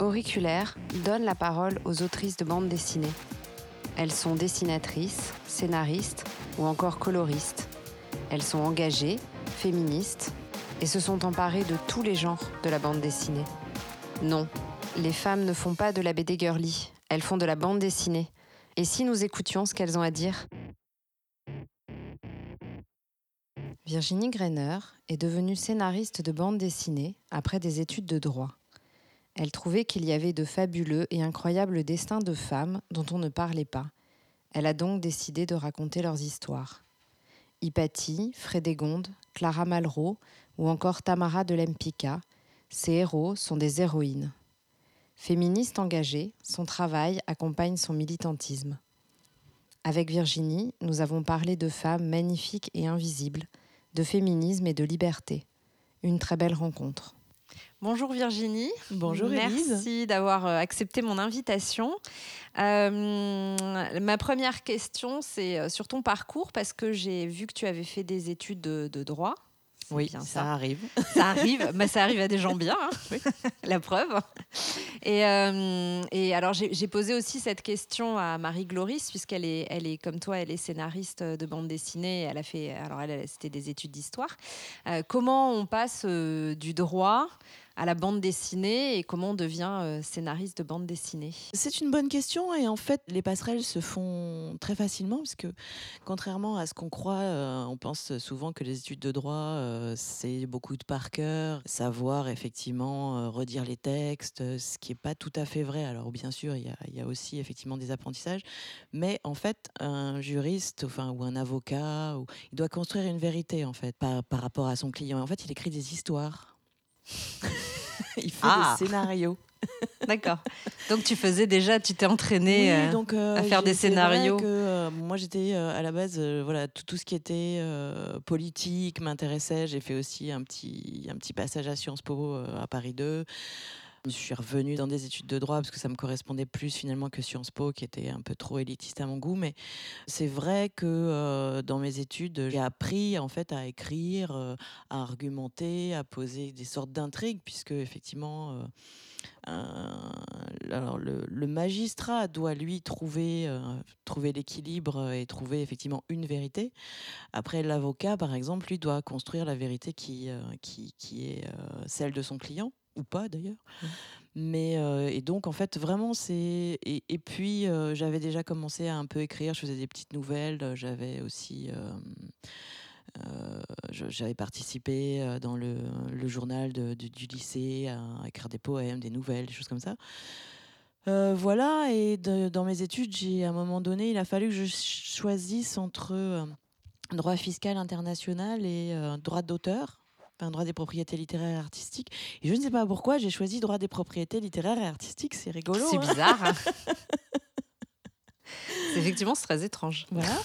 Auriculaire donne la parole aux autrices de bandes dessinées. Elles sont dessinatrices, scénaristes ou encore coloristes. Elles sont engagées, féministes et se sont emparées de tous les genres de la bande dessinée. Non, les femmes ne font pas de la BD girly, elles font de la bande dessinée. Et si nous écoutions ce qu'elles ont à dire? Virginie Grainer est devenue scénariste de bande dessinée après des études de droit. Elle trouvait qu'il y avait de fabuleux et incroyables destins de femmes dont on ne parlait pas. Elle a donc décidé de raconter leurs histoires. Hypatie, Frédégonde, Clara Malraux ou encore Tamara de Lempicka, ces héros sont des héroïnes. Féministe engagée, son travail accompagne son militantisme. Avec Virginie, nous avons parlé de femmes magnifiques et invisibles, de féminisme et de liberté. Une très belle rencontre. Bonjour Virginie. Bonjour. Merci d'avoir euh, accepté mon invitation. Euh, ma première question, c'est euh, sur ton parcours, parce que j'ai vu que tu avais fait des études de, droit. Oui, ça. arrive. Ça arrive, mais ça arrive à des gens bien, hein. la preuve. Et, et alors, j'ai posé aussi cette question à Marie Gloris, puisqu'elle est, elle est, comme toi, elle est scénariste de bande dessinée. Elle a fait, alors elle, c'était des études d'histoire. comment on passe du droit à la bande dessinée et comment on devient euh, scénariste de bande dessinée? C'est une bonne question et en fait les passerelles se font très facilement parce que contrairement à ce qu'on croit, euh, on pense souvent que les études de droit euh, c'est beaucoup de par cœur, savoir effectivement redire les textes, ce qui n'est pas tout à fait vrai. Alors bien sûr il y, a, aussi effectivement des apprentissages, mais en fait un juriste enfin, ou un avocat, il doit construire une vérité en fait par, par rapport à son client. En fait il écrit des histoires il fait ah. des scénarios. D'accord. Donc tu faisais déjà, tu t'es entraîné euh, donc, euh, à faire des scénarios. Que, euh, moi j'étais à la base, voilà, tout, tout, ce qui était politique m'intéressait. J'ai fait aussi un petit, un petit passage à Sciences Po à Paris 2. Je suis revenue dans des études de droit parce que ça me correspondait plus finalement que Sciences Po, qui était un peu trop élitiste à mon goût. Mais c'est vrai que euh, dans mes études, j'ai appris en fait à écrire, euh, à argumenter, à poser des sortes d'intrigues, puisque effectivement. Euh, alors le, magistrat doit lui trouver, trouver l'équilibre et trouver effectivement une vérité. Après, l'avocat, par exemple, lui doit construire la vérité qui, qui, qui est celle de son client ou pas d'ailleurs. Mmh. Mais euh, et donc en fait vraiment c'est et, et, puis euh, j'avais déjà commencé à un peu écrire, je faisais des petites nouvelles, j'avais aussi euh, j'avais participé dans le, le journal de, du lycée à écrire des poèmes, des nouvelles, des choses comme ça. voilà, et dans mes études, j'ai à un moment donné, il a fallu que je choisisse entre droit fiscal international et droit d'auteur un droit des propriétés littéraires et artistiques. Et je ne sais pas pourquoi j'ai choisi droit des propriétés littéraires et artistiques. C'est rigolo. C'est hein. bizarre. Hein. effectivement c'est très étrange. Voilà.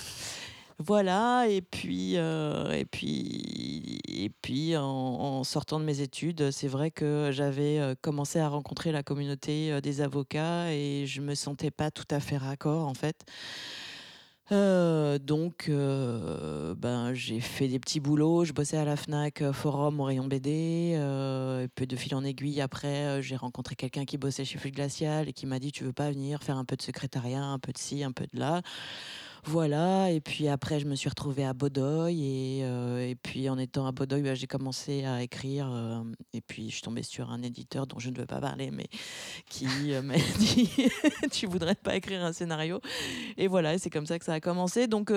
Voilà, et puis, euh, et puis, et puis en, sortant de mes études, c'est vrai que j'avais euh, commencé à rencontrer la communauté euh, des avocats et je me sentais pas tout à fait raccord en fait. Euh, donc, euh, ben, j'ai fait des petits boulots. Je bossais à la Fnac euh, Forum au rayon BD. De fil en aiguille. Après, j'ai rencontré quelqu'un qui bossait chez Flux Glacial et qui m'a dit Tu veux pas venir faire un peu de secrétariat, un peu de ci, un peu de là? Voilà, et puis après, je me suis retrouvée à Bodoy, et, euh, et puis en étant à Bodoy, bah, j'ai commencé à écrire, euh, et puis je suis tombée sur un éditeur dont je ne veux pas parler, mais qui euh, m'a dit Tu voudrais pas écrire un scénario? Et voilà, c'est comme ça que ça a commencé. Donc,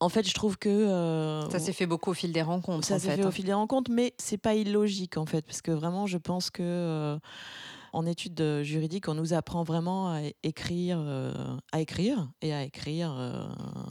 en fait, je trouve que ça s'est fait beaucoup au fil des rencontres. Ça s'est fait, au hein. fil des rencontres, mais c'est pas illogique en fait, parce que vraiment, je pense que en études euh, juridiques, on nous apprend vraiment à écrire, euh, à écrire et à écrire euh,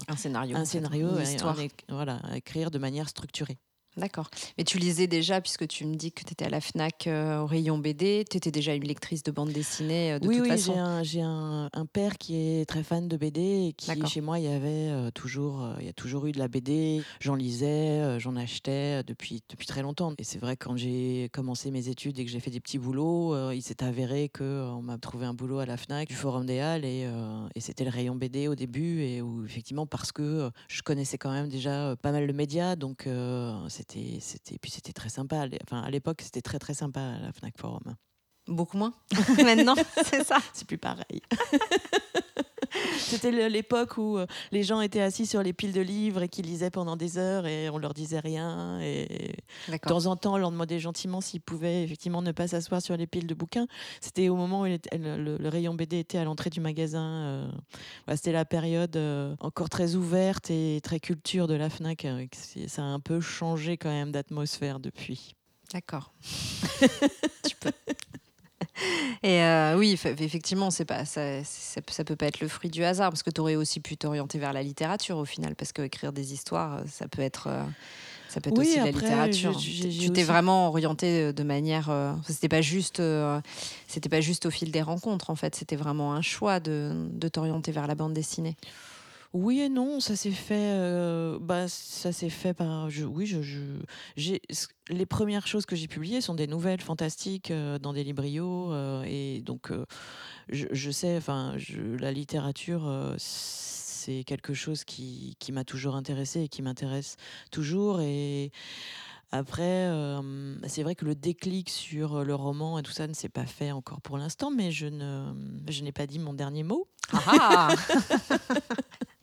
un scénario, un scénario, une histoire. voilà, à écrire de manière structurée. D'accord. Mais tu lisais déjà, puisque tu me dis que tu étais à la FNAC euh, au rayon BD, tu étais déjà une lectrice de bande dessinée euh, de oui, toute oui, façon. Oui, j'ai un, un, père qui est très fan de BD et qui, chez moi, il y avait euh, toujours, il y a toujours eu de la BD. J'en lisais, j'en achetais depuis, depuis très longtemps. Et c'est vrai, quand j'ai commencé mes études et que j'ai fait des petits boulots, il s'est avéré qu'on m'a trouvé un boulot à la FNAC du Forum des Halles et, et c'était le rayon BD au début. Et où, effectivement, parce que je connaissais quand même déjà pas mal de médias, donc c'était c'était, puis c'était très sympa. Enfin, à l'époque, c'était très très sympa la Fnac Forum. Beaucoup moins maintenant, c'est ça. C'est plus pareil. C'était l'époque où euh, les gens étaient assis sur les piles de livres et qui lisaient pendant des heures et on leur disait rien. Et de temps en temps, on leur demandait gentiment s'ils pouvaient effectivement ne pas s'asseoir sur les piles de bouquins. C'était au moment où le, rayon BD était à l'entrée du magasin. Euh, c'était la période euh, encore très ouverte et très culture de la FNAC. Ça a un peu changé quand même d'atmosphère depuis. D'accord. tu peux. Et euh, oui, effectivement, c'est pas, ça, ça, peut pas être le fruit du hasard, parce que tu aurais aussi pu t'orienter vers la littérature au final, parce que écrire des histoires, ça peut être, euh, ça peut être aussi la littérature. tu t'es vraiment orienté euh, de manière, c'était pas juste, c'était pas juste au fil des rencontres en fait, c'était vraiment un choix de, de t'orienter vers la bande dessinée. Oui et non, ça s'est fait. Euh, bah, ça s'est fait par. Je, oui, je, les premières choses que j'ai publiées sont des nouvelles fantastiques euh, dans des librios euh, et donc je, je, sais. Enfin, la littérature, c'est quelque chose qui, qui m'a toujours intéressé et qui m'intéresse toujours et. Après, c'est vrai que le déclic sur le roman et tout ça ne s'est pas fait encore pour l'instant, mais je ne, je n'ai pas dit mon dernier mot. Ah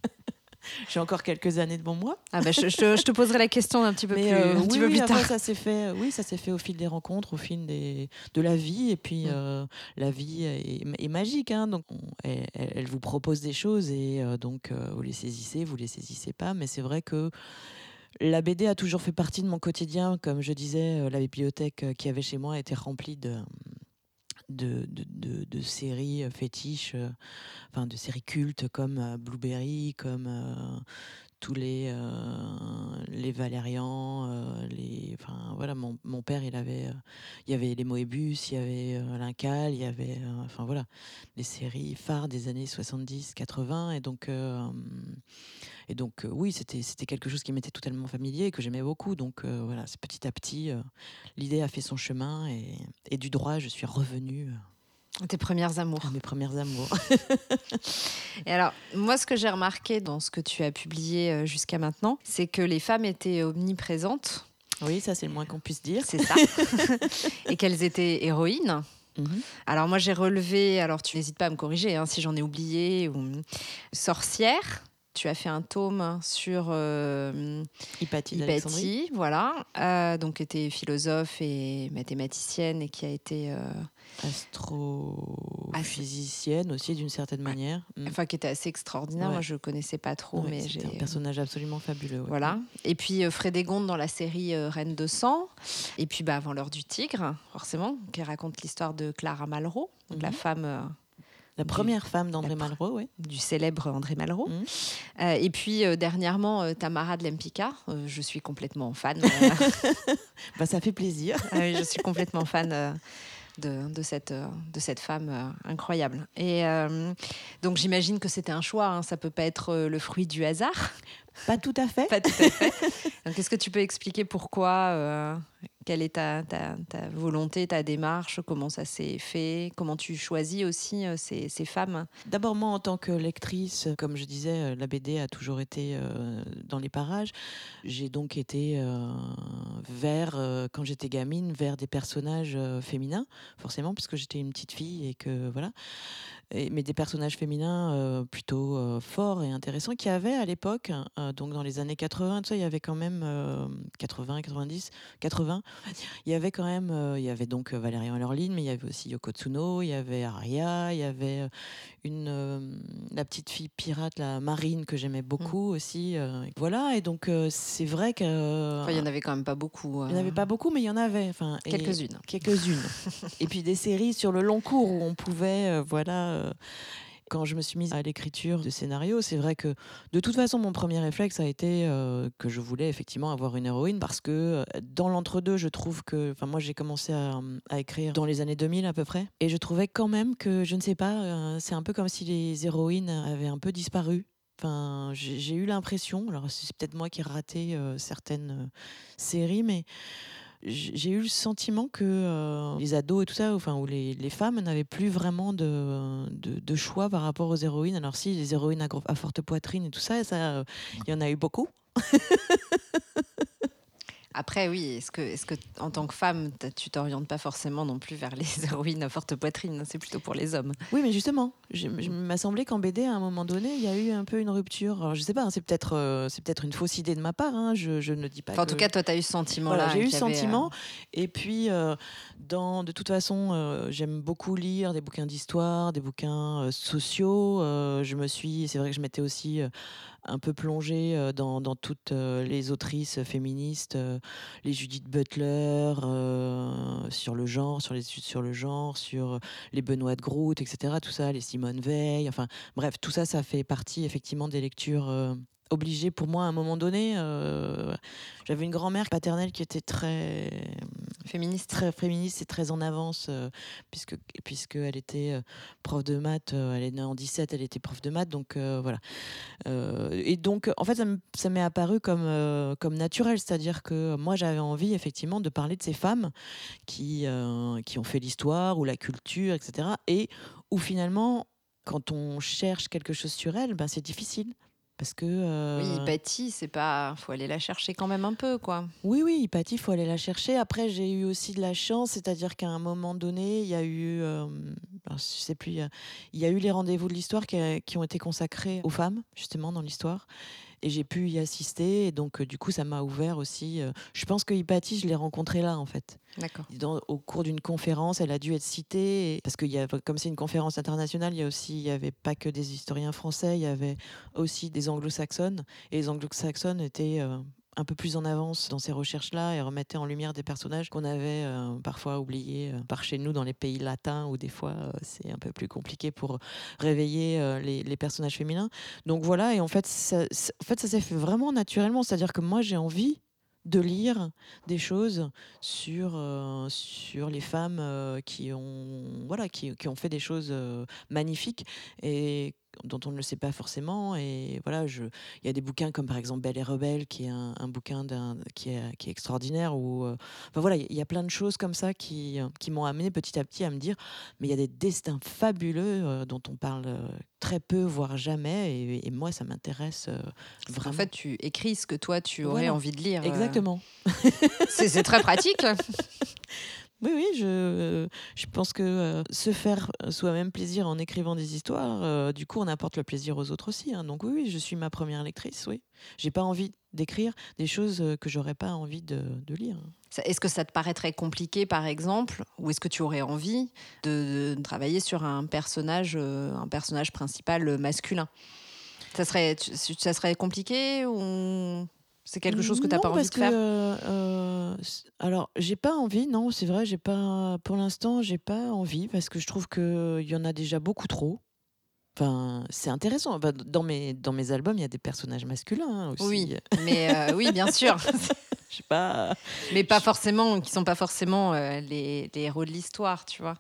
J'ai encore quelques années devant moi. Ah bah, je, je, te poserai la question un petit peu plus, euh, un petit peu plus tard. Ça s'est fait, oui, ça s'est fait au fil des rencontres, au fil des, de la vie. Et puis, mm. euh, la vie est, magique. Hein, donc, elle, vous propose des choses et euh, donc, vous les saisissez, vous les saisissez pas. Mais c'est vrai que la BD a toujours fait partie de mon quotidien. Comme je disais, la bibliothèque qui avait chez moi était remplie de, de, de, de, séries euh, fétiches, euh, enfin de séries cultes comme euh, Blueberry, comme tous les les Valérians, les enfin voilà mon, mon, père il avait il y avait les Moebius, il y avait l'Incal, il y avait enfin voilà les séries phares des années 70 80 et donc et donc, euh, oui, c'était quelque chose qui m'était totalement familier et que j'aimais beaucoup. Donc, euh, voilà, petit à petit, euh, l'idée a fait son chemin et, et, du droit, je suis revenue. Tes premières amours. Mes premières amours. et alors, moi, ce que j'ai remarqué dans ce que tu as publié jusqu'à maintenant, c'est que les femmes étaient omniprésentes. Oui, ça, c'est le moins qu'on puisse dire. C'est ça. et qu'elles étaient héroïnes. Mhm. Alors moi j'ai relevé, alors tu n'hésites pas à me corriger hein, si j'en ai oublié, ou sorcière, tu as fait un tome sur euh, Hypatie, voilà, euh, donc qui était philosophe et mathématicienne et qui a été euh, astrophysicienne aussi d'une certaine manière. Mm. Enfin, qui était assez extraordinaire. Moi, je connaissais pas trop, mais j'ai un personnage absolument fabuleux. Voilà. Et puis Frédégonde dans la série Reine de sang. Et puis, bah, avant l'heure du tigre, forcément, qui raconte l'histoire de Clara Malraux, donc la mhm. femme la première femme d'André Malraux, oui. Du célèbre André Malraux. Mmh. Euh, et puis euh, dernièrement, euh, Tamara de Lempicka. je suis complètement fan. bah, ça fait plaisir. Ah je suis complètement fan de, de, cette, de cette femme incroyable. Et donc j'imagine que c'était un choix. Hein. Ça peut pas être le fruit du hasard. Pas tout à fait. Pas tout à fait. Est-ce que tu peux expliquer pourquoi quelle est ta, ta, volonté, ta démarche Comment ça s'est fait Comment tu choisis aussi euh, ces, ces, femmes? D'abord, moi, en tant que lectrice, comme je disais, euh, la BD a toujours été euh, dans les parages. J'ai donc été vers, quand j'étais gamine, vers des personnages féminins, forcément, puisque j'étais une petite fille et que voilà mais des personnages féminins euh, plutôt euh, forts et intéressants qui avaient à l'époque, euh, donc dans les années 80, il y avait quand même 80, 90, 80, il y avait quand même, il y avait donc Valérian Lorline, mais il y avait aussi Yoko Tsuno, il y avait Aria, il y avait une, la petite fille pirate, la Marine, que j'aimais beaucoup mmh. aussi. voilà, et donc c'est vrai que. il y en avait quand même pas beaucoup. Il n'y en avait pas beaucoup, mais il y en avait. Quelques-unes. Quelques-unes. et puis des séries sur le long cours où on pouvait, voilà euh, quand je me suis mise à l'écriture de scénario, c'est vrai que de toute façon, mon premier réflexe a été euh, que je voulais effectivement avoir une héroïne parce que euh, dans l'entre-deux, je trouve que. Enfin, moi, j'ai commencé à, écrire dans les années 2000 à peu près. Et je trouvais quand même que, je ne sais pas, c'est un peu comme si les héroïnes avaient un peu disparu. Enfin, j'ai eu l'impression, alors c'est peut-être moi qui ai raté certaines séries, mais j'ai eu le sentiment que euh, les ados et tout ça, enfin, où les, femmes n'avaient plus vraiment de, choix par rapport aux héroïnes. Alors si, les héroïnes à, forte poitrine et tout ça, ça, il y en a eu beaucoup. Après, oui, est-ce que, est que en tant que femme, tu t'orientes pas forcément non plus vers les héroïnes à forte poitrine C'est plutôt pour les hommes. Oui, mais justement, je, m'a semblé qu'en BD, à un moment donné, il y a eu un peu une rupture. Alors, je sais pas, hein, c'est peut-être euh, c'est peut-être une fausse idée de ma part. Hein, je, ne dis pas. en tout cas, toi, tu as eu ce sentiment-là. j'ai eu ce sentiment. Et puis, dans, de toute façon, j'aime beaucoup lire des bouquins d'histoire, des bouquins sociaux. je me suis, c'est vrai que je m'étais aussi un peu plongée dans, toutes les autrices féministes, les Judith Butler, sur le genre, sur les études sur le genre, sur les Benoît de Groot, etc. Tout ça, les Simone Veil, enfin bref, tout ça, ça fait partie effectivement des lectures obligé pour moi à un moment donné. Euh, j'avais une grand-mère paternelle qui était très féministe, très féministe et très en avance, euh, puisque puisqu'elle était euh, prof de maths. elle est née en 17, elle était prof de maths, donc voilà. et donc en fait, ça m'est apparu comme comme naturel, c'est-à-dire que moi j'avais envie effectivement de parler de ces femmes qui qui ont fait l'histoire ou la culture, etc. Et où finalement quand on cherche quelque chose sur elles, ben c'est difficile parce que. Oui, euh, Hypatie, c'est pas. faut aller la chercher quand même un peu, quoi. Oui, oui, il faut aller la chercher. Après, j'ai eu aussi de la chance, c'est-à-dire qu'à un moment donné, il y a eu. Euh, je sais plus, il y a eu les rendez-vous de l'histoire qui, qui, ont été consacrés aux femmes, justement, dans l'histoire et j'ai pu y assister. Et donc, euh, du coup, ça m'a ouvert aussi. Euh, je pense que Hypatie, je l'ai rencontrée là, en fait. D'accord. Au cours d'une conférence, elle a dû être citée. Parce que y a, comme c'est une conférence internationale, il y a aussi, il y avait pas que des historiens français, il y avait aussi des anglo-saxonnes. Et les anglo-saxonnes étaient euh, un peu plus en avance dans ces recherches-là et remettait en lumière des personnages qu'on avait euh, parfois oubliés euh, par chez nous dans les pays latins où des fois euh, c'est un peu plus compliqué pour réveiller les, personnages féminins. Donc voilà, et en fait, ça, s'est fait vraiment naturellement. C'est-à-dire que moi, j'ai envie de lire des choses sur, sur les femmes qui, ont, voilà, qui, ont fait des choses magnifiques et dont on ne le sait pas forcément. Et voilà, je, il y a des bouquins comme par exemple Belle et Rebelle, qui est un, bouquin d'un, qui, est, qui est extraordinaire. Où, euh, enfin voilà, il y a plein de choses comme ça qui, qui m'ont amené petit à petit à me dire, mais il y a des destins fabuleux euh, dont on parle euh, très peu, voire jamais. Et, moi, ça m'intéresse vraiment. En fait, tu écris ce que toi, tu aurais envie de lire. Exactement. c'est très pratique. Oui, oui, je, je pense que euh, se faire soi-même plaisir en écrivant des histoires, euh, du coup, on apporte le plaisir aux autres aussi. Hein. Donc oui, oui, je suis ma première lectrice, oui. J'ai pas envie d'écrire des choses euh, que j'aurais pas envie de, lire. Est-ce que ça te paraîtrait compliqué, par exemple, ou est-ce que tu aurais envie de, travailler sur un personnage, un personnage principal masculin? Ça serait, ça serait compliqué ou c'est quelque chose que tu n'as pas envie de faire euh, euh, Alors, j'ai pas envie, non, c'est vrai, j'ai pas, pour l'instant, j'ai pas envie parce que je trouve qu'il y en a déjà beaucoup trop. Enfin, c'est intéressant. dans, mes, dans mes albums, il y a des personnages masculins hein, aussi. Oui, mais euh, oui, bien sûr. Je sais pas. Mais pas forcément, qui sont pas forcément les, les, héros de l'histoire, tu vois.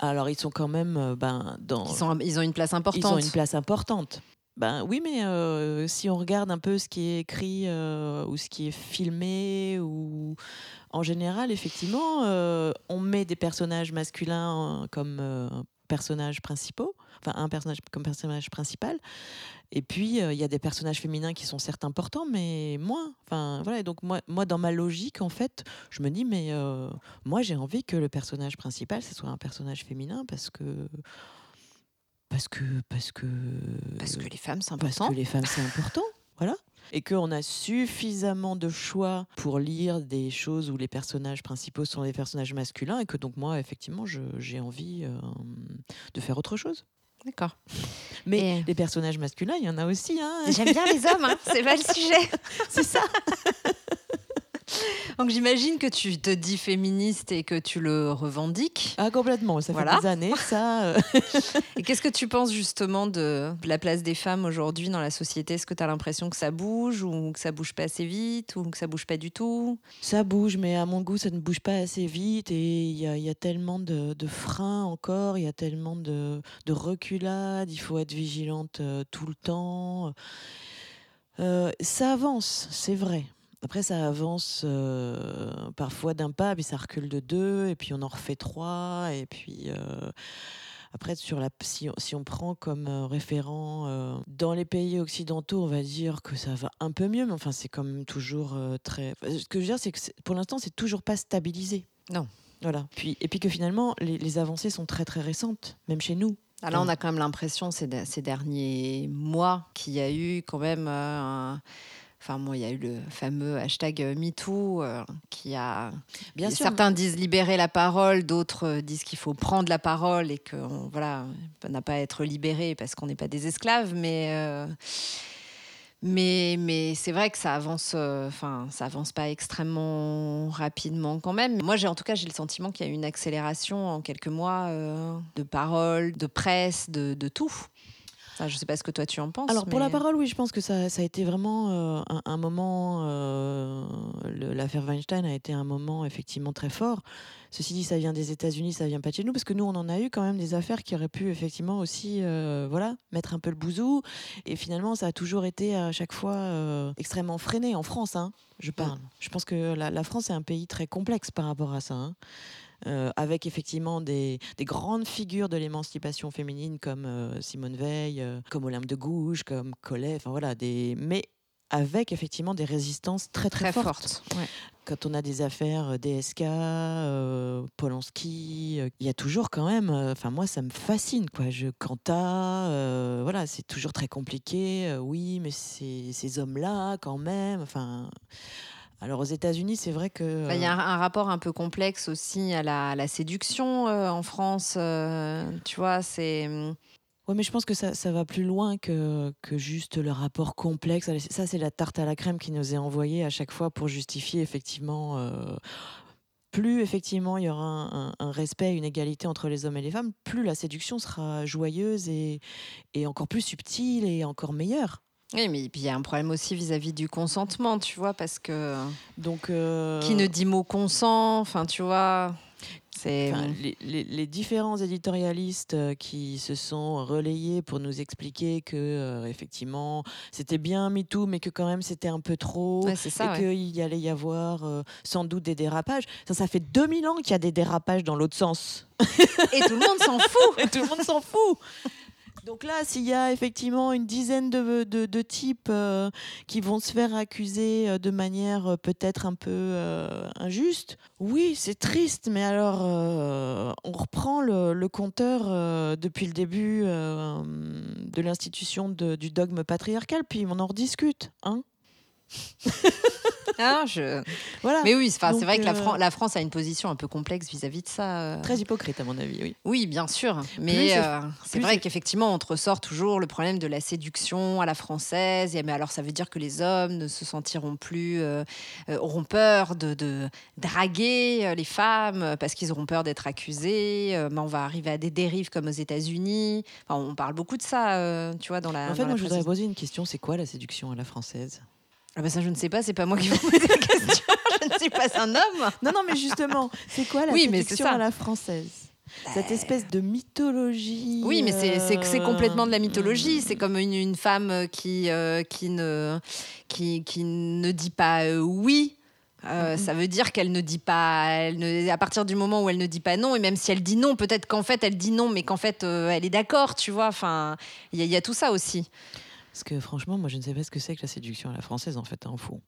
Alors, ils sont quand même, ben, dans. Ils, sont, ils ont une place importante. Ils ont une place importante. Ben oui, mais si on regarde un peu ce qui est écrit ou ce qui est filmé, ou en général, effectivement, on met des personnages masculins comme personnages principaux, enfin un personnage comme personnage principal. Et puis il y a des personnages féminins qui sont certes importants, mais moins. Enfin voilà. Donc moi, moi, dans ma logique, en fait, je me dis mais moi j'ai envie que le personnage principal ce soit un personnage féminin parce que parce que parce que parce que les femmes c'est important. Parce que les femmes c'est important, voilà. Et qu'on a suffisamment de choix pour lire des choses où les personnages principaux sont des personnages masculins et que donc moi effectivement j'ai envie euh, de faire autre chose. D'accord. Mais les personnages masculins, il y en a aussi. Hein. J'aime bien les hommes, hein. c'est pas le sujet. c'est ça. Donc j'imagine que tu te dis féministe et que tu le revendiques. Ah complètement, ça fait des années ça. Euh. et qu'est-ce que tu penses justement de la place des femmes aujourd'hui dans la société? Est-ce que tu as l'impression que ça bouge ou que ça bouge pas assez vite ou que ça bouge pas du tout? Ça bouge, mais à mon goût ça ne bouge pas assez vite et il y, a, tellement de, freins encore, il y a tellement de, de reculades, il faut être vigilante euh, tout le temps. Euh, ça avance, c'est vrai. Après, ça avance parfois d'un pas, puis ça recule de deux, et puis on en refait trois, et puis Après, sur la, si, on- si on prend comme euh, référent euh, dans les pays occidentaux, on va dire que ça va un peu mieux, mais enfin, c'est quand même toujours euh, très. Ce que je veux dire, c'est que pour l'instant, c'est toujours pas stabilisé. Non. Voilà. Puis, et puis que finalement, les, les avancées sont très très récentes, même chez nous. Ah, Là, on a quand même l'impression ces, de- ces derniers mois qu'il y a eu quand même. euh, un- Enfin, moi, il y a eu le fameux hashtag euh, MeToo euh, qui a. Bien sûr. Certains disent libérer la parole, d'autres euh, disent qu'il faut prendre la parole et qu'on voilà, n'a pas à être libéré parce qu'on n'est pas des esclaves, mais. euh, mais, mais c'est vrai que ça avance, euh, enfin, ça avance pas extrêmement rapidement quand même. Moi, j'ai en tout cas, j'ai le sentiment qu'il y a eu une accélération en quelques mois de paroles, de presse, de, de tout. Je sais pas ce que toi tu en penses. Alors pour la parole, oui, je pense que ça, ça a été vraiment euh, un, un moment. euh, L'affaire Weinstein a été un moment effectivement très fort. Ceci dit, ça vient des États-Unis, ça vient pas de chez nous, parce que nous, on en a eu quand même des affaires qui auraient pu effectivement aussi, euh, voilà, mettre un peu le bouzou. Et finalement, ça a toujours été à chaque fois euh, extrêmement freiné en France. Hein, je parle. Je pense que la, la France est un pays très complexe par rapport à ça. hein. Euh, avec effectivement des, des grandes figures de l'émancipation féminine comme euh, Simone Veil, euh, comme Olympe de Gouges, comme Collet, enfin voilà, des... mais avec effectivement des résistances très très, très fortes. Ouais. Quand on a des affaires euh, DSK, euh, Polanski, euh, il y a toujours quand même, euh, enfin moi ça me fascine quoi. Je Quanta, voilà, c'est toujours très compliqué. oui, mais ces hommes-là quand même. Enfin, alors aux États-Unis, c'est vrai que Bah, Il y a un, rapport un peu complexe aussi à la, à la séduction en France. tu vois, c'est. Oui, mais je pense que ça, ça va plus loin que, que juste le rapport complexe. Ça, c'est la tarte à la crème qui nous est envoyée à chaque fois pour justifier effectivement. euh, plus effectivement il y aura un, un- un respect, une égalité entre les hommes et les femmes, plus la séduction sera joyeuse et, et encore plus subtile et encore meilleure. Oui, mais puis il y a un problème aussi vis-à-vis du consentement, tu vois, parce que Donc, euh, qui ne dit mot consent, enfin, tu vois, c'est. Enfin, les, les- les différents éditorialistes euh, qui se sont relayés pour nous expliquer que euh, effectivement c'était bien MeToo, mais que quand même c'était un peu trop. Ouais, c'est ça, et ouais. qu'il y allait y avoir euh, sans doute des dérapages. Ça, ça fait 2000 ans qu'il y a des dérapages dans l'autre sens. Et tout le monde s'en fout. Et tout le monde s'en fout. Donc là, s'il y a effectivement une dizaine de, types euh, qui vont se faire accuser euh, de manière euh, peut-être un peu injuste, oui, c'est triste, mais alors on reprend le, le compteur depuis le début de l'institution du dogme patriarcal, puis on en rediscute. Hein Ah, je... voilà. Mais oui, c'est vrai que la, euh, Fran- la France a une position un peu complexe vis-à-vis de ça. euh. Très hypocrite, à mon avis, oui. Oui, bien sûr. Mais c'est- euh, c'est vrai qu'effectivement, on te ressort toujours le problème de la séduction à la française. Et, mais alors, ça veut dire que les hommes ne se sentiront plus, auront peur de, de draguer les femmes parce qu'ils auront peur d'être accusés. Mais on va arriver à des dérives comme aux États-Unis. Enfin, on parle beaucoup de ça, tu vois, dans la. En fait, moi, je voudrais poser une question. C'est quoi la séduction à la française? Ah bah ça, je ne sais pas. C'est pas moi qui vous poser la question. je ne suis pas un homme. Non, non, mais justement, c'est quoi la Oui, séduction à la française? Cette espèce de mythologie. Oui, mais c'est- euh, complètement de la mythologie. C'est comme une, une femme qui, euh, qui, ne, qui, qui ne dit pas euh, oui. Euh, Ça veut dire qu'elle ne dit pas, elle ne, à partir du moment où elle ne dit pas non, et même si elle dit non, peut-être qu'en fait elle dit non, mais qu'en fait euh, elle est d'accord, tu vois. Enfin, il y, a- il y a tout ça aussi. Parce que franchement, moi, je ne sais pas ce que c'est que la séduction à la française, en fait, en fou.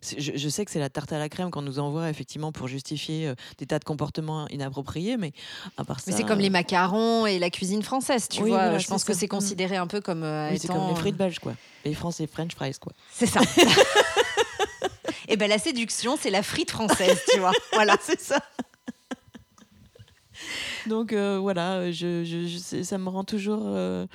C'est- Je, je sais que c'est la tarte à la crème qu'on nous envoie effectivement pour justifier euh, des tas de comportements inappropriés, mais à part ça. Mais c'est comme les macarons et la cuisine française, tu Oui, vois. voilà, je pense que c'est considéré un peu comme euh, Oui, c'est comme les frites belges, quoi. Les Français French fries, quoi. C'est ça. Et ben la séduction, c'est la frite française, tu vois. Voilà. c'est ça. Donc euh, voilà, je, ça me rend toujours euh,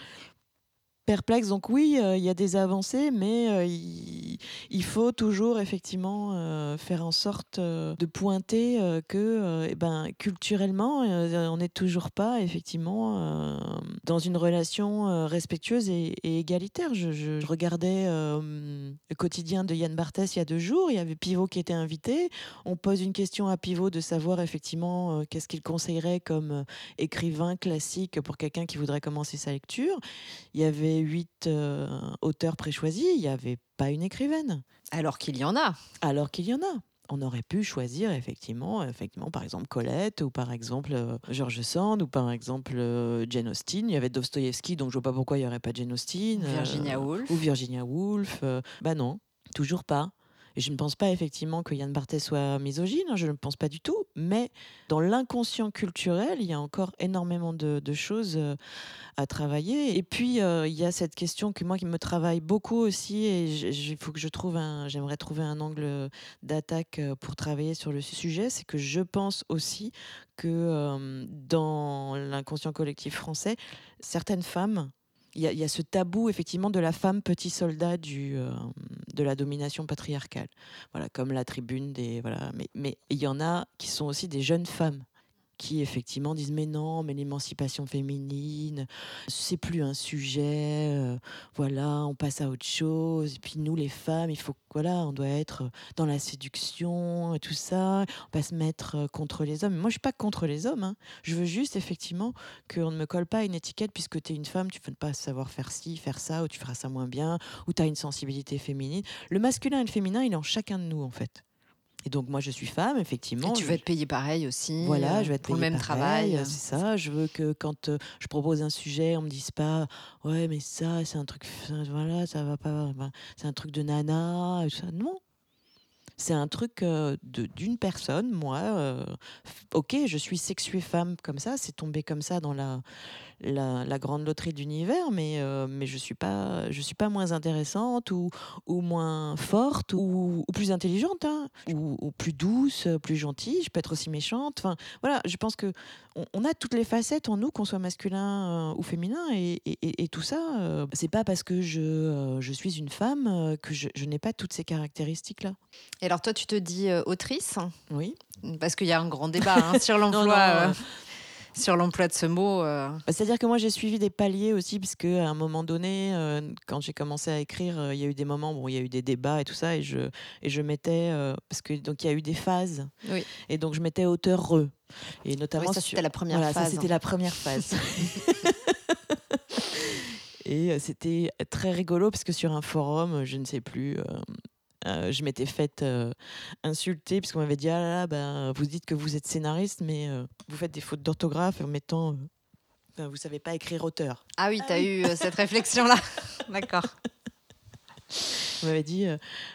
perplexe. Donc oui, euh, il y a des avancées, mais euh, il, faut toujours effectivement euh, faire en sorte de pointer que eh ben, culturellement, on n'est toujours pas effectivement dans une relation respectueuse et, égalitaire. Je, je- regardais le quotidien de Yann Barthès il y a deux jours, il y avait Pivot qui était invité. On pose une question à Pivot de savoir effectivement qu'est-ce qu'il conseillerait comme écrivain classique pour quelqu'un qui voudrait commencer sa lecture. Il y avait huit euh, auteurs préchoisis, il n'y avait pas une écrivaine, Alors qu'il y en a. alors qu'il y en a. on aurait pu choisir effectivement, effectivement par exemple Colette ou par exemple euh, George Sand ou par exemple euh, Jane Austen. Il y avait Dostoïevski, donc je vois pas pourquoi il y aurait pas Jane Austen. euh, Virginia Woolf. Ou Virginia Woolf. euh, bah non, toujours pas. Je ne pense pas effectivement que Yann Barthès soit misogyne, hein, je ne pense pas du tout. Mais dans l'inconscient culturel, il y a encore énormément de, choses euh, à travailler. Et puis, euh, il y a cette question que moi, qui me travaille beaucoup aussi, et il faut que je trouve un, j'aimerais trouver un angle d'attaque euh, pour travailler sur le sujet, c'est que je pense aussi que dans l'inconscient collectif français, certaines femmes, il y, a- ce tabou effectivement de la femme petit soldat du, euh, de la domination patriarcale. Voilà, comme la tribune des. Voilà, mais il y en a qui sont aussi des jeunes femmes qui effectivement disent mais non mais l'émancipation féminine c'est plus un sujet euh, voilà on passe à autre chose. Et puis nous les femmes il faut voilà on doit être dans la séduction et tout ça on va se mettre euh, contre les hommes. Moi je suis pas contre les hommes hein. je veux juste effectivement qu'on ne me colle pas une étiquette puisque tu es une femme tu ne peux pas savoir faire ci faire ça ou tu feras ça moins bien ou tu as une sensibilité féminine. Le masculin et le féminin il est en chacun de nous en fait et donc moi je suis femme effectivement Et tu veux être payé pareil aussi. voilà, euh, je vais être pour le payée même pareil, travail. euh, C'est ça. Je veux que quand euh, je propose un sujet, on me dise pas, ouais, mais ça, c'est un truc, voilà, ça va pas, c'est un truc de nana, et tout ça. Non. C'est un truc euh, de- d'une personne, moi. euh, ok, je suis sexuée femme comme ça, c'est tombé comme ça dans la, la, la grande loterie de l'univers, mais, euh, mais je suis pas, je suis pas moins intéressante ou, ou moins forte ou, ou plus intelligente, hein, ou, ou plus douce, plus gentille. Je peux être aussi méchante. Enfin, voilà, je pense que on, on a toutes les facettes en nous, qu'on soit masculin euh, ou féminin, et, et- et- et tout ça, euh, c'est pas parce que je, euh, je suis une femme que je, je n'ai pas toutes ces caractéristiques-là. Et alors toi, tu te dis autrice? Oui. Parce qu'il y a un grand débat hein, sur l'emploi. Sur l'emploi de ce mot. euh. Bah, C'est-à-dire que moi j'ai suivi des paliers aussi, puisque à un moment donné, euh, quand j'ai commencé à écrire, euh, il y a eu des moments où il y a eu des débats et tout ça, et je, et je mettais, parce que donc il y a eu des phases, Oui. et donc je mettais auteur re, et notamment Oui, ça sur- c'était la première voilà, ça phase. c'était la première phase. et c'était très rigolo parce que sur un forum, je ne sais plus. euh, euh, je m'étais faite euh, insulter puisqu'on m'avait dit ah là là ben, vous dites que vous êtes scénariste mais euh, vous faites des fautes d'orthographe en mettant vous savez pas écrire auteur Ah oui, tu as eu cette réflexion-là. D'accord. on m'avait dit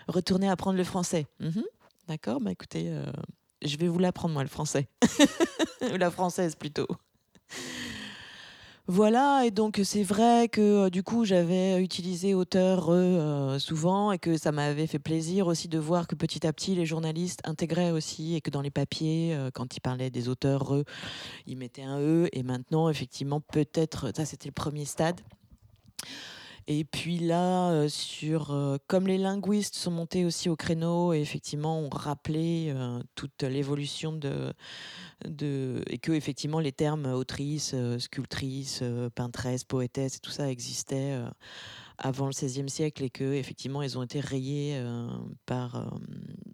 retournez apprendre le français Mhm. d'accord bah écoutez je vais vous l'apprendre moi le français ou la française plutôt Voilà, et donc c'est vrai que euh, du coup j'avais utilisé auteur euh, souvent et que ça m'avait fait plaisir aussi de voir que petit à petit les journalistes intégraient aussi et que dans les papiers, euh, quand ils parlaient des auteurs, eux, ils mettaient un E et maintenant effectivement peut-être, ça c'était le premier stade. Et puis là, euh, sur, euh, comme les linguistes sont montés aussi au créneau et effectivement ont rappelé euh, toute l'évolution de, et que effectivement les termes autrice, sculptrice, peintresse, poétesse tout ça existaient euh, avant le XVIe siècle et que effectivement ils ont été rayés par,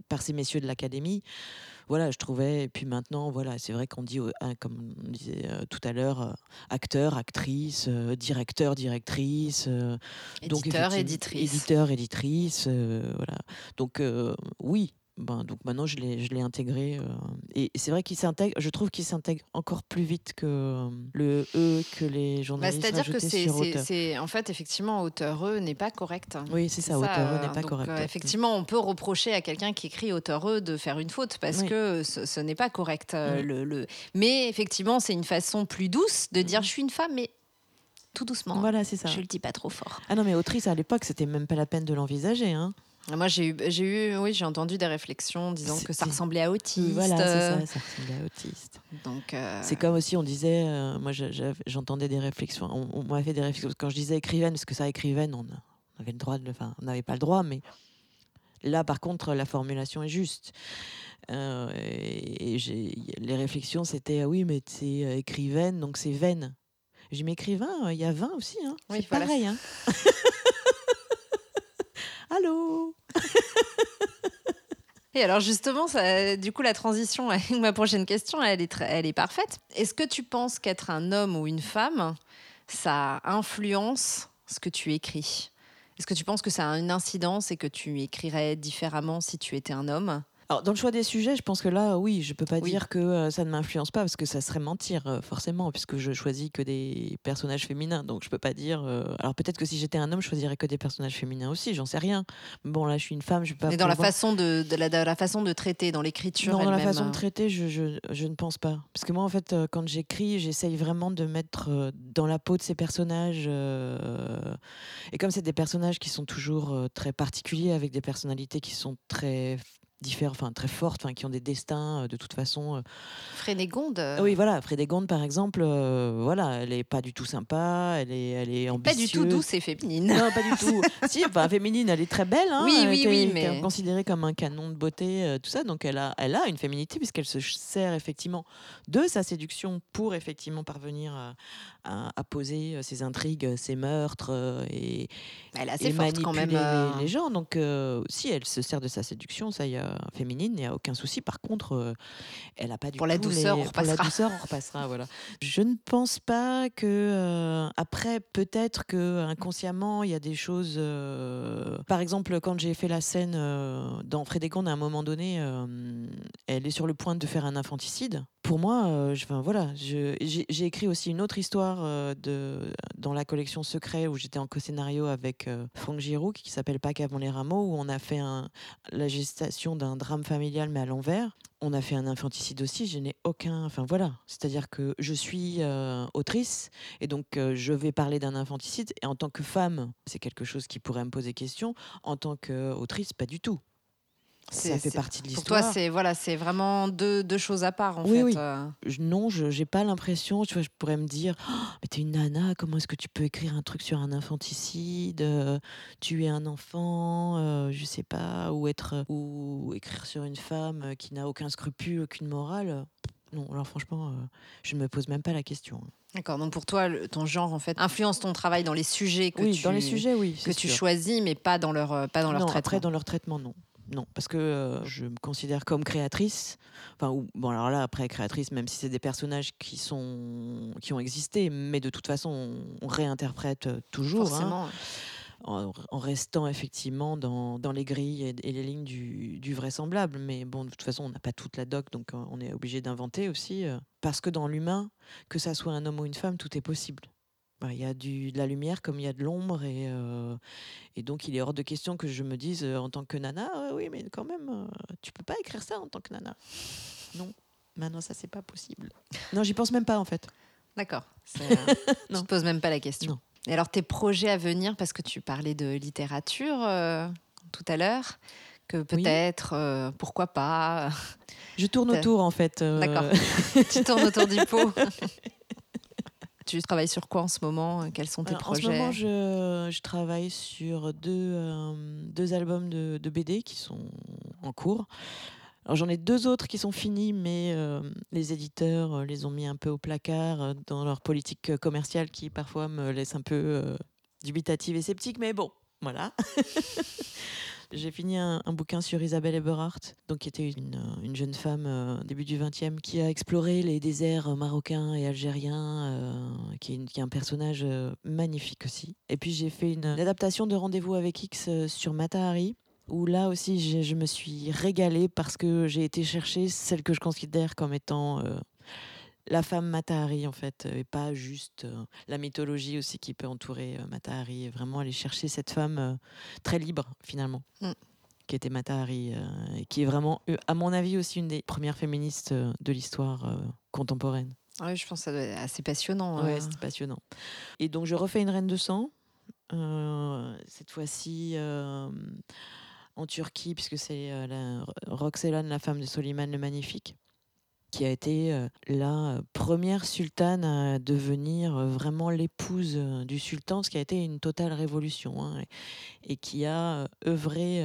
par ces messieurs de l'académie. Voilà, je trouvais. Et puis maintenant, voilà, c'est vrai qu'on dit, euh, comme on disait euh, tout à l'heure, euh, acteur, actrice, directeur, directrice. donc Éditeur, éditrice. Éditeur, éditrice, voilà. Donc oui, ben, donc maintenant je l'ai, intégré. euh, et c'est vrai qu'il s'intègre, je trouve qu'il s'intègre encore plus vite que euh, le E que les Bah, journalistes C'est-à-dire que c'est, auteur. en fait, effectivement, auteureux n'est pas correct. Oui, c'est ça, auteur euh, n'est pas donc, correct. euh, ouais. effectivement, on peut reprocher à quelqu'un qui écrit auteureux de faire une faute parce Oui. que ce, ce n'est pas correct. le, le- Mais effectivement, c'est une façon plus douce de dire Mhm. je suis une femme, mais tout doucement. Voilà, c'est ça. Je le dis pas trop fort. Ah non, mais autrice à l'époque, c'était même pas la peine de l'envisager. Hein. Moi, j'ai eu, j'ai eu, oui, j'ai entendu des réflexions disant que ça ressemblait à autiste. Voilà, c'est ça, ça ressemblait à autiste. Donc, euh, C'est comme aussi, on disait, euh, moi j'entendais des réflexions, on, on m'avait fait des réflexions, quand je disais écrivaine, parce que ça, écrivaine, on, avait le droit de enfin, on n'avait pas le droit, mais là, par contre, la formulation est juste. Euh, et les réflexions, c'était, ah oui, mais c'est écrivaine, donc c'est veine. J'ai dit, mais écrivain, il y a 20 aussi, hein. Oui, c'est voilà. pareil. Hein. Allô Et alors justement, ça, du coup, la transition ma prochaine question, elle est, très- elle est parfaite. Est-ce que tu penses qu'être un homme ou une femme, ça influence ce que tu écris? Est-ce que tu penses que ça a une incidence et que tu écrirais différemment si tu étais un homme? Alors, dans le choix des sujets, je pense que là, oui, je peux pas dire que euh, ça ne m'influence pas parce que ça serait mentir, euh, forcément, puisque je choisis que des personnages féminins. Donc, je peux pas dire. euh, Alors, peut-être que si j'étais un homme, je choisirais que des personnages féminins aussi, j'en sais rien. Bon, là, je suis une femme, je peux pas. Mais dans la façon de, de la, façon de traiter, dans l'écriture Non, dans la façon de euh, traiter, je, je, je ne pense pas. Parce que moi, en fait, quand j'écris, j'essaye vraiment de mettre dans la peau de ces personnages. Et comme c'est des personnages qui sont toujours très particuliers, avec des personnalités qui sont très différentes, enfin très fortes, enfin qui ont des destins euh, de toute façon. euh, Frénégonde. euh, Oui, voilà, Frédégonde, par exemple, euh, voilà, elle est pas du tout sympa, elle est, elle est Pas ambitieuse. du tout douce et féminine. Non, pas du tout. si, enfin, féminine, elle est très belle. Hein, Oui, elle oui, oui, mais- considérée comme un canon de beauté, euh, tout ça. Donc, elle a, elle a une féminité puisqu'elle se sert effectivement de sa séduction pour effectivement parvenir à, à- à poser ses intrigues, ses meurtres et, Elle est assez et forte quand manipuler même. euh, les, gens. Donc, si elle se sert de sa séduction, ça y a féminine, il n'y a aucun souci. Par contre, euh, elle a pas du Pour la douceur, les- on Pour la repassera. douceur, on repassera. voilà. Je ne pense pas que euh, après, peut-être que inconsciemment, il y a des choses. euh, Par exemple, quand j'ai fait la scène euh, dans Frédégonde, à un moment donné, euh, elle est sur le point de faire un infanticide. Pour moi, euh, voilà, j'ai écrit aussi une autre histoire euh, dans la collection Secret où j'étais en co-scénario avec euh, Franck Giroux qui s'appelle Pas qu'avant les rameaux où on a fait la gestation d'un drame familial mais à l'envers. On a fait un infanticide aussi, je n'ai aucun. Enfin voilà, c'est-à-dire que je suis autrice et donc je vais parler d'un infanticide et en tant que femme, c'est quelque chose qui pourrait me poser question. En tant qu'autrice, pas du tout. Ça fait partie de Pour toi, l'histoire. c'est voilà, c'est vraiment deux, deux choses à part en Oui, fait. oui. euh. Je- Non, je j'ai pas l'impression. Tu vois, je pourrais me dire, Oh, mais t'es une nana. Comment est-ce que tu peux écrire un truc sur un infanticide, euh, tuer un enfant, euh, je sais pas, ou être ou écrire sur une femme euh, qui n'a aucun scrupule, aucune morale? Non, alors franchement, euh, je ne me pose même pas la question. D'accord. Donc pour toi, le- ton genre en fait influence ton travail dans les sujets que oui, tu dans les sujets, oui, que tu choisis, mais pas dans leur euh, pas dans leur non, traitement. après dans leur traitement, non. Non, parce que euh, je me considère comme créatrice. Enfin, ou, bon, alors là, après créatrice, même si c'est des personnages qui sont qui ont existé, mais de toute façon, on, on réinterprète euh, toujours, hein, en, en restant effectivement dans, dans les grilles et, et les lignes du, du vraisemblable. Mais bon, de toute façon, on n'a pas toute la doc, donc on est obligé d'inventer aussi, euh, parce que dans l'humain, que ça soit un homme ou une femme, tout est possible. Voilà, Il y a du, de la lumière comme il y a de l'ombre et, euh, et donc il est hors de question que je me dise euh, en tant que nana, euh, oui mais quand même, euh, tu peux pas écrire ça en tant que nana. Non, maintenant ça c'est pas possible. Non, j'y pense même pas en fait. D'accord. Tu te poses même pas la question. Non. Et alors tes projets à venir, parce que tu parlais de littérature tout à l'heure, que peut-être, pourquoi pas, Je tourne autour en fait. D'accord. tu tournes autour du pot. Tu travailles sur quoi en ce moment? Quels sont tes Alors, en projets ce moment, je, je travaille sur deux, euh, deux albums de, de BD qui sont en cours. Alors j'en ai deux autres qui sont finis, mais euh, les éditeurs euh, les ont mis un peu au placard dans leur politique commerciale qui parfois me laisse un peu euh, dubitative et sceptique. Mais bon, voilà. J'ai fini un, bouquin sur Isabelle Eberhardt, donc qui était une, euh, une jeune femme euh, début du XXe qui a exploré les déserts euh, marocains et algériens, qui, est un personnage magnifique aussi. Et puis j'ai fait une, adaptation de Rendez-vous avec X sur Mata Hari, où là aussi je me suis régalée parce que j'ai été chercher celle que je considère comme étant la femme Matahari en fait, et pas juste euh, la mythologie aussi qui peut entourer euh, Matahari, et vraiment aller chercher cette femme euh, très libre finalement, Mm. qui était Matahari, et qui est vraiment, à mon avis, aussi une des premières féministes de l'histoire contemporaine. Oui, je pense que ça doit être assez passionnant. Ouais, euh. c'est passionnant. Et donc je refais une reine de sang, cette fois-ci en Turquie, puisque c'est la Roxelane, la femme de Soliman le Magnifique, qui a été euh, la euh, première sultane à devenir euh, vraiment l'épouse du sultan, ce qui a été une totale révolution, hein, et, qui a œuvré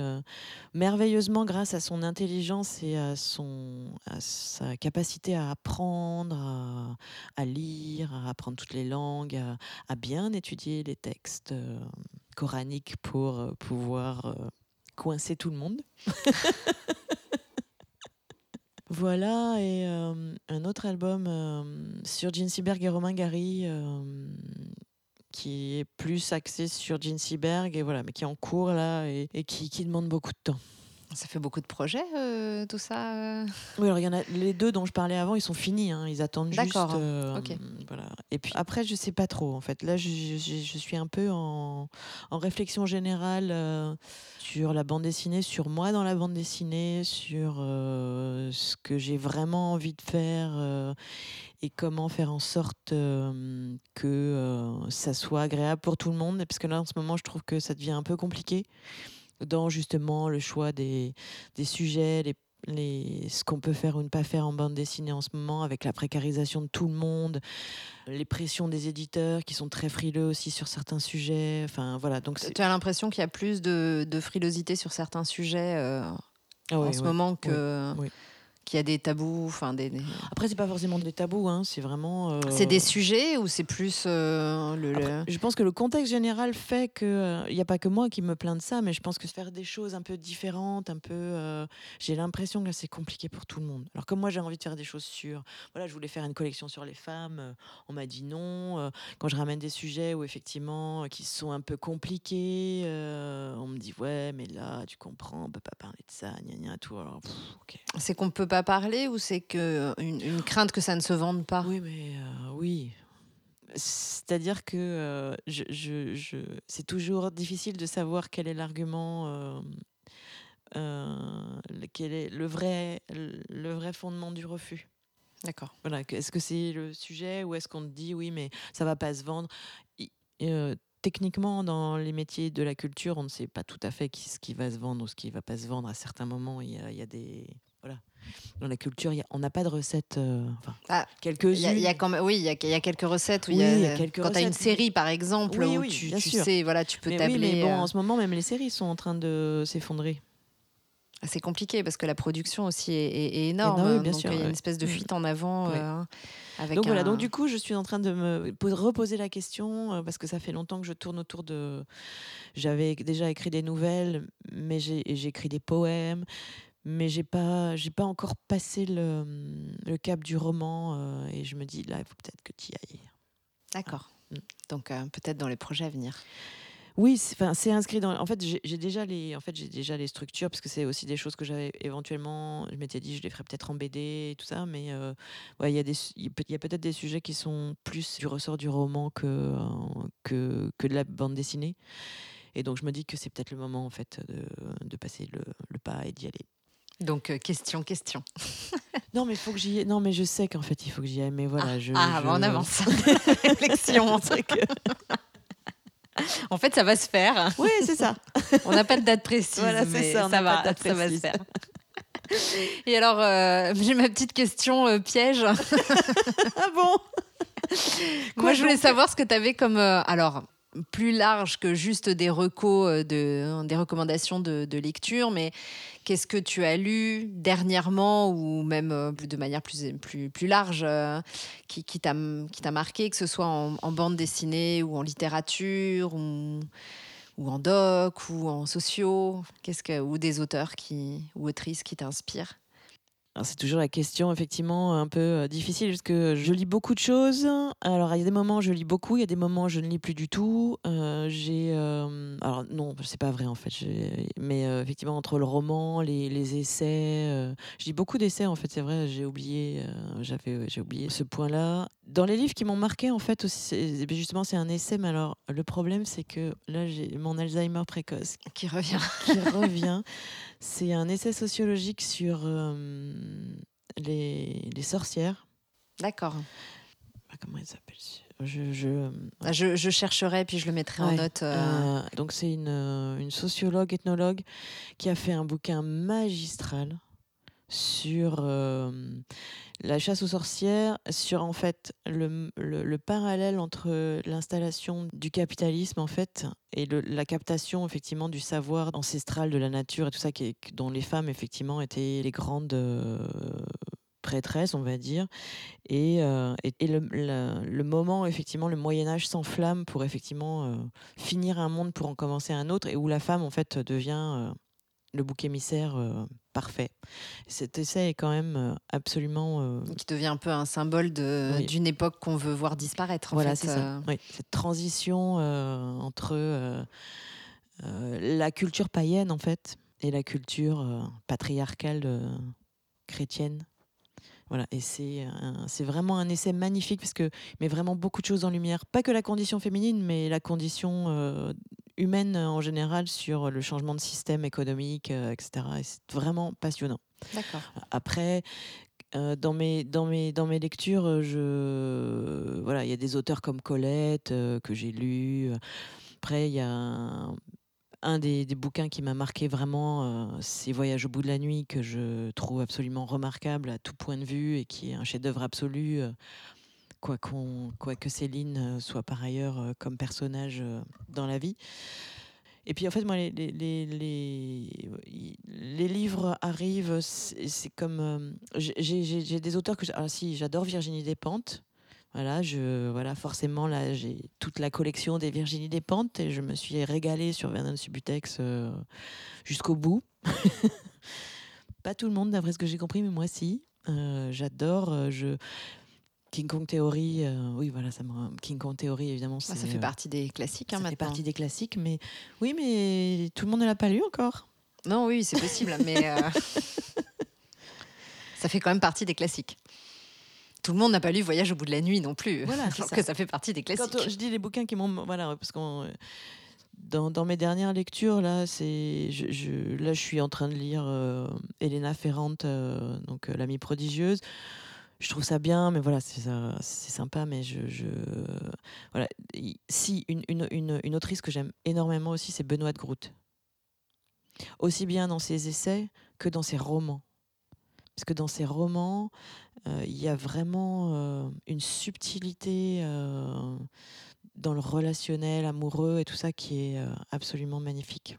merveilleusement grâce à son intelligence et à, son, sa capacité à apprendre, à, lire, à apprendre toutes les langues, à, bien étudier les textes coraniques pour pouvoir coincer tout le monde. Voilà, et euh, un autre album euh, sur Gene Seberg et Romain Gary, euh, qui est plus axé sur Gene Seberg, et voilà, mais qui est en cours là, et, qui demande beaucoup de temps. Ça fait beaucoup de projets, euh, tout ça euh Oui, alors il y en a les deux dont je parlais avant, ils sont finis. hein, ils attendent juste. D'accord, euh, ok. Voilà. Et puis après, je sais pas trop. En fait, là, je, je- je suis un peu en, en réflexion générale euh, sur la bande dessinée, sur moi dans la bande dessinée, sur ce que j'ai vraiment envie de faire et comment faire en sorte euh, que euh, ça soit agréable pour tout le monde. Parce que là, en ce moment, je trouve que ça devient un peu compliqué dans justement le choix des, des sujets, les, les, ce qu'on peut faire ou ne pas faire en bande dessinée en ce moment, avec la précarisation de tout le monde, les pressions des éditeurs qui sont très frileux aussi sur certains sujets. Enfin voilà, donc Tu as l'impression qu'il y a plus de, de frilosité sur certains sujets euh, Ah ouais, en ce ouais. moment que. Qu'il y a des tabous, enfin des, des- Après, c'est pas forcément des tabous, hein, c'est vraiment. euh, C'est des sujets ou c'est plus euh, le, je pense que le contexte général fait que il n'y a pas que moi qui me plains de ça, mais je pense que faire des choses un peu différentes, un peu, euh, j'ai l'impression que c'est compliqué pour tout le monde. Alors comme moi j'ai envie de faire des choses sur, voilà, je voulais faire une collection sur les femmes, euh, on m'a dit non. euh, quand je ramène des sujets où effectivement euh, qui sont un peu compliqués, euh, on me dit ouais, mais là tu comprends, on peut pas parler de ça, gna gna tout. Alors pff, ok. c'est qu'on peut pas parler ou c'est que une, une crainte que ça ne se vende pas? Oui, mais euh, oui. C'est-à-dire que euh, je, je- je- c'est toujours difficile de savoir quel est l'argument, euh, euh, quel est le vrai, le vrai fondement du refus. D'accord. Voilà, est-ce que c'est le sujet ou est-ce qu'on te dit oui, mais ça va pas se vendre? Euh, Techniquement, dans les métiers de la culture, on ne sait pas tout à fait qui, ce qui va se vendre ou ce qui va pas se vendre. À certains moments, il y a, il y a des. Dans la culture, il y a- on n'a pas de recette. euh, enfin, Ah, quelques-unes. Il y, a, y a quand même, oui, il y a, quelques recettes. Où Oui, y a, quelques quand tu as une recettes. série, par exemple, Oui, où oui, tu, sais, voilà, tu peux Mais oui, tabler. mais bon, euh, en ce moment, même les séries sont en train de s'effondrer. C'est compliqué parce que la production aussi est, est- est énorme. Hein, bien donc sûr, il y a une espèce de Mm. fuite en avant. Ouais. euh, avec Donc voilà, donc du coup, je suis en train de me po- reposer la question euh, parce que ça fait longtemps que je tourne autour de. J'avais déjà écrit des nouvelles, mais j'ai écrit des poèmes, mais j'ai pas, j'ai pas encore passé le, le cap du roman euh, et je me dis là, il faut peut-être que tu y ailles. D'accord. Mm. Donc euh, peut-être dans les projets à venir. Oui, c'est- enfin c'est inscrit dans. En fait, j'ai déjà les, en fait, j'ai déjà les structures parce que c'est aussi des choses que j'avais éventuellement. Je m'étais dit, je les ferais peut-être en BD et tout ça, mais euh, ouais, il y a des, il y a peut-être des sujets qui sont plus du ressort du roman que que que de la bande dessinée. Et donc je me dis que c'est peut-être le moment en fait de, de passer le, le pas et d'y aller. Donc euh, question, question. Non, mais faut que j'y. Non, mais je sais qu'en fait il faut que j'y aille. Mais voilà, je. ah, bah, on je- avance. Réflexion. En fait, ça va se faire. Oui, c'est ça. On n'a pas de date précise, Voilà, c'est mais ça, ça, va, ça va se faire. Et alors, euh, j'ai ma petite question euh, piège. ah bon? Moi, je voulais savoir ce que tu avais comme. euh, alors, plus large que juste des recos, de, des recommandations de, de lecture, mais qu'est-ce que tu as lu dernièrement ou même euh, de manière plus, large euh, qui, qui t'a marqué, que ce soit en, bande dessinée ou en littérature ou, ou en doc ou en sociaux que, Ou des auteurs qui, ou autrices qui t'inspirent? C'est toujours la question effectivement un peu euh, difficile parce que je lis beaucoup de choses. Alors il y a des moments où je lis beaucoup, il y a des moments où je ne lis plus du tout. Euh, j'ai euh, alors non, c'est pas vrai en fait. J'ai- Mais euh, effectivement entre le roman, les, les essais, euh, je lis beaucoup d'essais en fait. C'est vrai, j'ai oublié, euh, j'avais j'ai oublié ce point-là. Dans les livres qui m'ont marqué en fait aussi, c'est- justement c'est un essai. Mais alors le problème c'est que là j'ai mon Alzheimer précoce Qui revient qui revient. C'est un essai sociologique sur euh, les, les sorcières. D'accord. Ah, Comment elle s'appelle je, je, Ah, Je, je chercherai puis je le mettrai en note. euh, euh, donc c'est une, euh, une sociologue, ethnologue qui a fait un bouquin magistral sur euh, la chasse aux sorcières, sur en fait le, le- le parallèle entre l'installation du capitalisme en fait et la captation effectivement du savoir ancestral de la nature et tout ça qui dont les femmes effectivement étaient les grandes euh, prêtresses on va dire. Et, euh, et, le, moment effectivement le Moyen Âge s'enflamme pour effectivement euh, finir un monde pour en commencer un autre et où la femme en fait devient le bouc émissaire parfait. Cet essai est quand même euh, absolument euh, qui devient un peu un symbole Oui. d'une époque qu'on veut voir disparaître. En voilà, c'est ça. euh. Oui, cette transition euh, entre euh, la culture païenne, en fait, et la culture patriarcale chrétienne. Voilà, et c'est vraiment un essai magnifique parce que met vraiment beaucoup de choses en lumière. Pas que la condition féminine, mais la condition humaine en général sur le changement de système économique, euh, etc. Et c'est vraiment passionnant. D'accord. Après, euh, dans, mes, dans, mes, dans mes lectures, euh, je, voilà, il y a des auteurs comme Colette euh, que j'ai lu. Après, il y a un, un des, des bouquins qui m'a marqué vraiment, euh, c'est Voyage au bout de la nuit, que je trouve absolument remarquable à tout point de vue et qui est un chef-d'œuvre absolu. Euh, Quoi, que Céline euh, soit par ailleurs euh, comme personnage euh, dans la vie. Et puis en fait, moi, les, les, les, livres arrivent, c'est comme. j'ai- des auteurs que. Ah, si, j'adore Virginie Despentes. Voilà, je, voilà, forcément, là, j'ai toute la collection des Virginie Despentes et je me suis régalée sur Vernon Subutex jusqu'au bout. Pas tout le monde, d'après ce que j'ai compris, mais moi, si. J'adore. King Kong Theory, euh, oui, voilà, ça me... King Kong Theory, évidemment, Ça, c'est. ça fait euh, partie des classiques hein, ça fait partie des classiques, mais oui, mais tout le monde ne l'a pas lu encore. Non, oui, c'est possible, mais euh, ça fait quand même partie des classiques. Tout le monde n'a pas lu Voyage au bout de la nuit non plus. Voilà, alors ça. que ça fait partie des classiques. Quand je dis les bouquins qui m'ont, voilà, parce qu'on dans, dans mes dernières lectures là, c'est, je, je- là, je suis en train de lire euh, Elena Ferrante, euh, donc euh, l'amie prodigieuse. Je trouve ça bien, mais voilà, c'est c'est sympa, mais je, je voilà. Il- Si une, une, une, autrice que j'aime énormément aussi, c'est Benoît de Groot. Aussi bien dans ses essais que dans ses romans. Parce que dans ses romans, euh, il y a vraiment euh, une subtilité euh, dans le relationnel amoureux et tout ça qui est euh, absolument magnifique.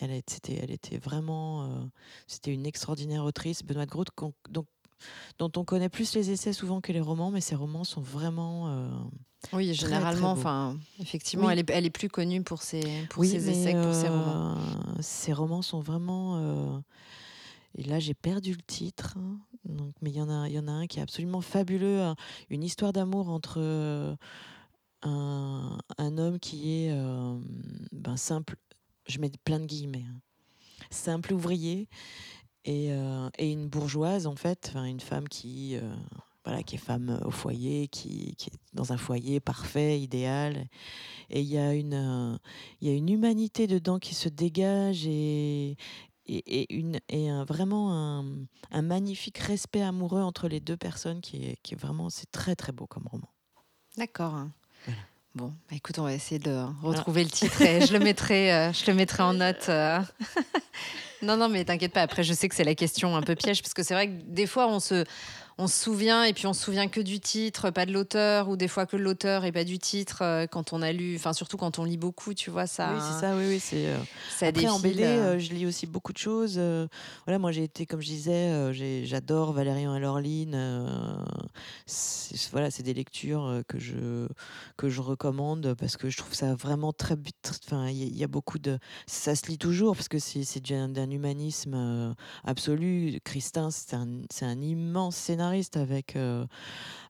Elle, c'était, elle était vraiment, euh, c'était une extraordinaire autrice, Benoît de Groot, donc, dont on connaît plus les essais souvent que les romans, mais ses romans sont vraiment. euh, Oui, généralement, enfin, effectivement, Oui. elle, est, elle est plus connue pour ses, pour oui, ses essais que pour ses romans. euh, Ses romans sont vraiment. euh, Et là, j'ai perdu le titre. hein. Donc, mais il y en a, y en a un qui est absolument fabuleux. hein. Une histoire d'amour entre euh, un, un homme qui est ben, simple. Je mets plein de guillemets. hein, simple ouvrier et, euh, et une bourgeoise en fait, enfin, une femme qui euh, voilà, qui est femme au foyer, qui, qui est dans un foyer parfait, idéal. Et il y a une, euh, il y a une humanité dedans qui se dégage et, et, et une, et un- vraiment un, un magnifique respect amoureux entre les deux personnes qui est, qui est vraiment, c'est très très beau comme roman. D'accord. Voilà. Bon, bah, écoute, on va essayer de retrouver le titre et je le mettrai, euh, je le mettrai en note. euh. non, non, mais t'inquiète pas. Après, je sais que c'est la question un peu piège parce que c'est vrai que des fois, on se, on se souvient et puis on se souvient que du titre, pas de l'auteur, ou des fois que l'auteur et pas du titre euh, quand on a lu. Enfin, surtout quand on lit beaucoup, tu vois ça. Oui, c'est ça, oui, oui, c'est. euh, Ça Après, en BD, euh. je lis aussi beaucoup de choses. euh, voilà, moi, j'ai été, comme je disais, j'adore Valérian et Laureline. euh, c'est- voilà, c'est des lectures que je que je recommande parce que je trouve ça vraiment très. Enfin, il y, a- il y a beaucoup de. Ça se lit toujours parce que c'est d'un humanisme absolu. Christin, c'est un, immense scénariste avec euh,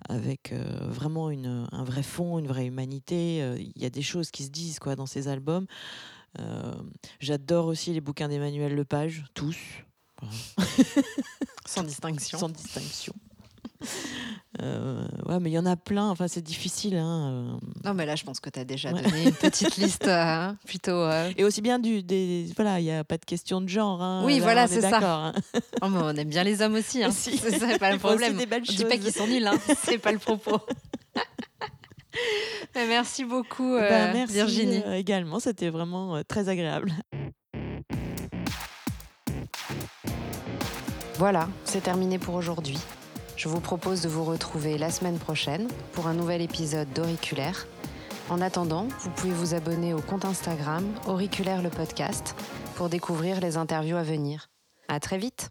avec euh, vraiment une, un vrai fond, une vraie humanité. Euh, Il y a des choses qui se disent quoi dans ses albums. J'adore aussi les bouquins d'Emmanuel Lepage, tous. Sans distinction. sans distinction. Euh, ouais, mais il y en a plein. Enfin, c'est difficile. Hein. euh. Non, mais là, je pense que tu as déjà Ouais. donné une petite liste euh, plutôt. euh, Et aussi bien du des voilà, il y a pas de question de genre. hein. Oui, Là, voilà, c'est ça. hein. Oh, mais on aime bien les hommes aussi. Hein. Si. C'est ça, pas le problème. des On dit pas qu'ils sont nuls, hein. c'est pas le propos. Mais merci beaucoup, euh, Bah, merci Virginie. également. C'était vraiment très agréable. Voilà, c'est terminé pour aujourd'hui. Je vous propose de vous retrouver la semaine prochaine pour un nouvel épisode d'Auriculaire. En attendant, vous pouvez vous abonner au compte Instagram Auriculaire le podcast pour découvrir les interviews à venir. À très vite!